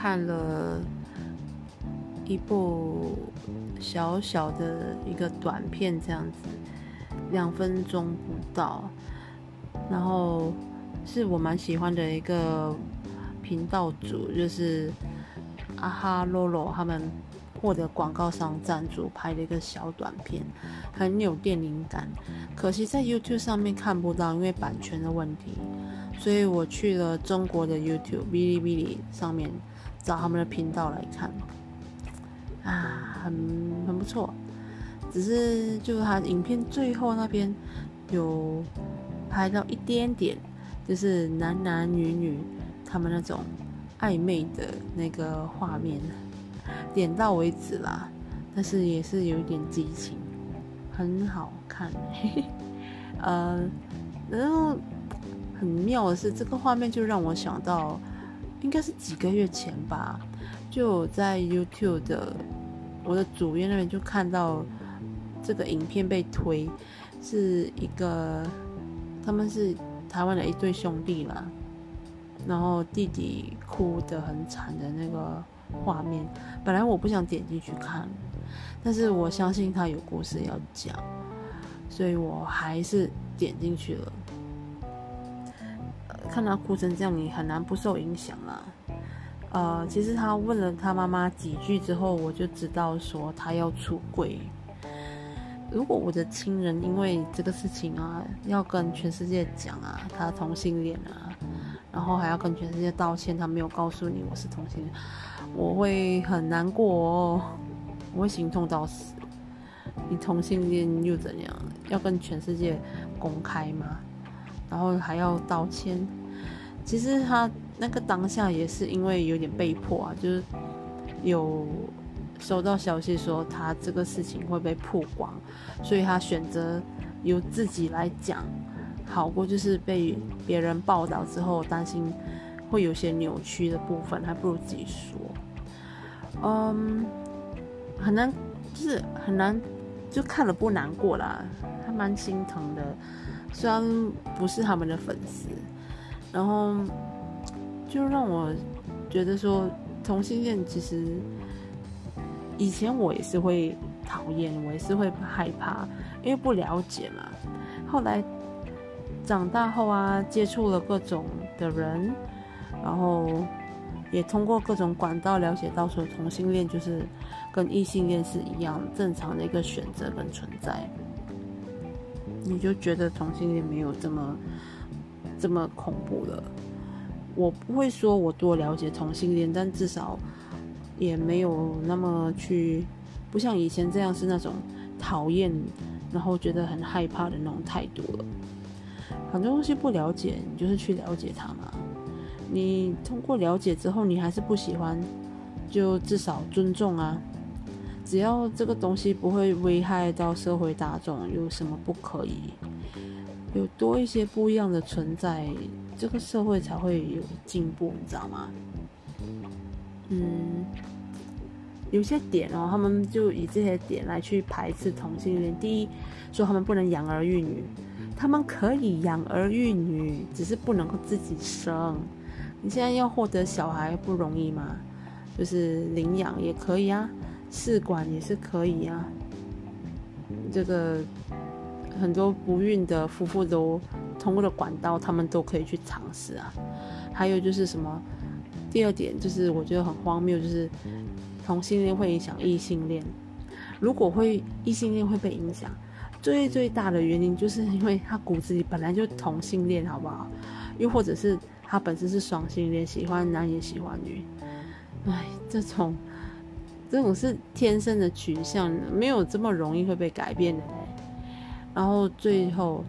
看了一部小小的一个短片，这样子，两分钟不到，然后是我蛮喜欢的一个频道主，就是阿哈罗罗他们获得广告商赞助拍的一个小短片，很有电影感，可惜在 YouTube 上面看不到，因为版权的问题。所以我去了中国的 YouTube 哔哩哔哩上面找他们的频道来看，啊，很很不错。只是就是他影片最后那边有拍到一点点，就是男男女女他们那种暧昧的那个画面，点到为止啦。但是也是有一点激情，很好看。呃，然后。很妙的是，这个画面就让我想到，应该是几个月前吧，就在 YouTube 的我的主页那边就看到这个影片被推，是一个他们是台湾的一对兄弟啦，然后弟弟哭得很惨的那个画面。本来我不想点进去看，但是我相信他有故事要讲，所以我还是点进去了。看他哭成这样，你很难不受影响啊。呃，其实他问了他妈妈几句之后，我就知道说他要出柜。如果我的亲人因为这个事情啊，要跟全世界讲啊，他同性恋啊，然后还要跟全世界道歉，他没有告诉你我是同性恋，我会很难过哦，我会心痛到死。你同性恋又怎样？要跟全世界公开吗？然后还要道歉，其实他那个当下也是因为有点被迫啊，就是有收到消息说他这个事情会被曝光，所以他选择由自己来讲，好过就是被别人报道之后担心会有些扭曲的部分，还不如自己说。嗯，很难，就是很难，就看了不难过啦，还蛮心疼的。虽然不是他们的粉丝，然后就让我觉得说同性恋其实以前我也是会讨厌，我也是会害怕，因为不了解嘛。后来长大后啊，接触了各种的人，然后也通过各种管道了解到说同性恋就是跟异性恋是一样正常的一个选择跟存在。你就觉得同性恋没有这么这么恐怖了。我不会说我多了解同性恋，但至少也没有那么去，不像以前这样是那种讨厌，然后觉得很害怕的那种态度了。很多东西不了解，你就是去了解它嘛。你通过了解之后，你还是不喜欢，就至少尊重啊。只要这个东西不会危害到社会大众，有什么不可以？有多一些不一样的存在，这个社会才会有进步，你知道吗？嗯，有些点哦，他们就以这些点来去排斥同性恋。第一，说他们不能养儿育女，他们可以养儿育女，只是不能够自己生。你现在要获得小孩不容易吗？就是领养也可以啊。试管也是可以啊，这个很多不孕的夫妇都通过了管道，他们都可以去尝试啊。还有就是什么，第二点就是我觉得很荒谬，就是同性恋会影响异性恋。如果会异性恋会被影响，最最大的原因就是因为他骨子里本来就同性恋，好不好？又或者是他本身是双性恋，喜欢男也喜欢女。哎，这种。这种是天生的取向，没有这么容易会被改变的。然后最后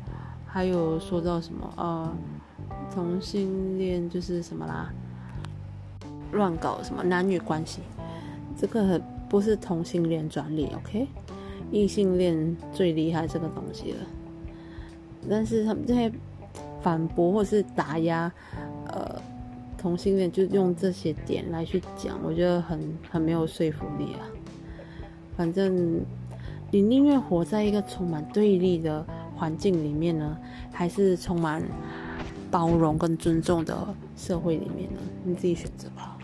还有说到什么呃，同性恋就是什么啦，乱搞什么男女关系，这个不是同性恋专利，OK？异性恋最厉害这个东西了。但是他们这些反驳或是打压，呃。同性恋就用这些点来去讲，我觉得很很没有说服力啊。反正你宁愿活在一个充满对立的环境里面呢，还是充满包容跟尊重的社会里面呢？你自己选择吧。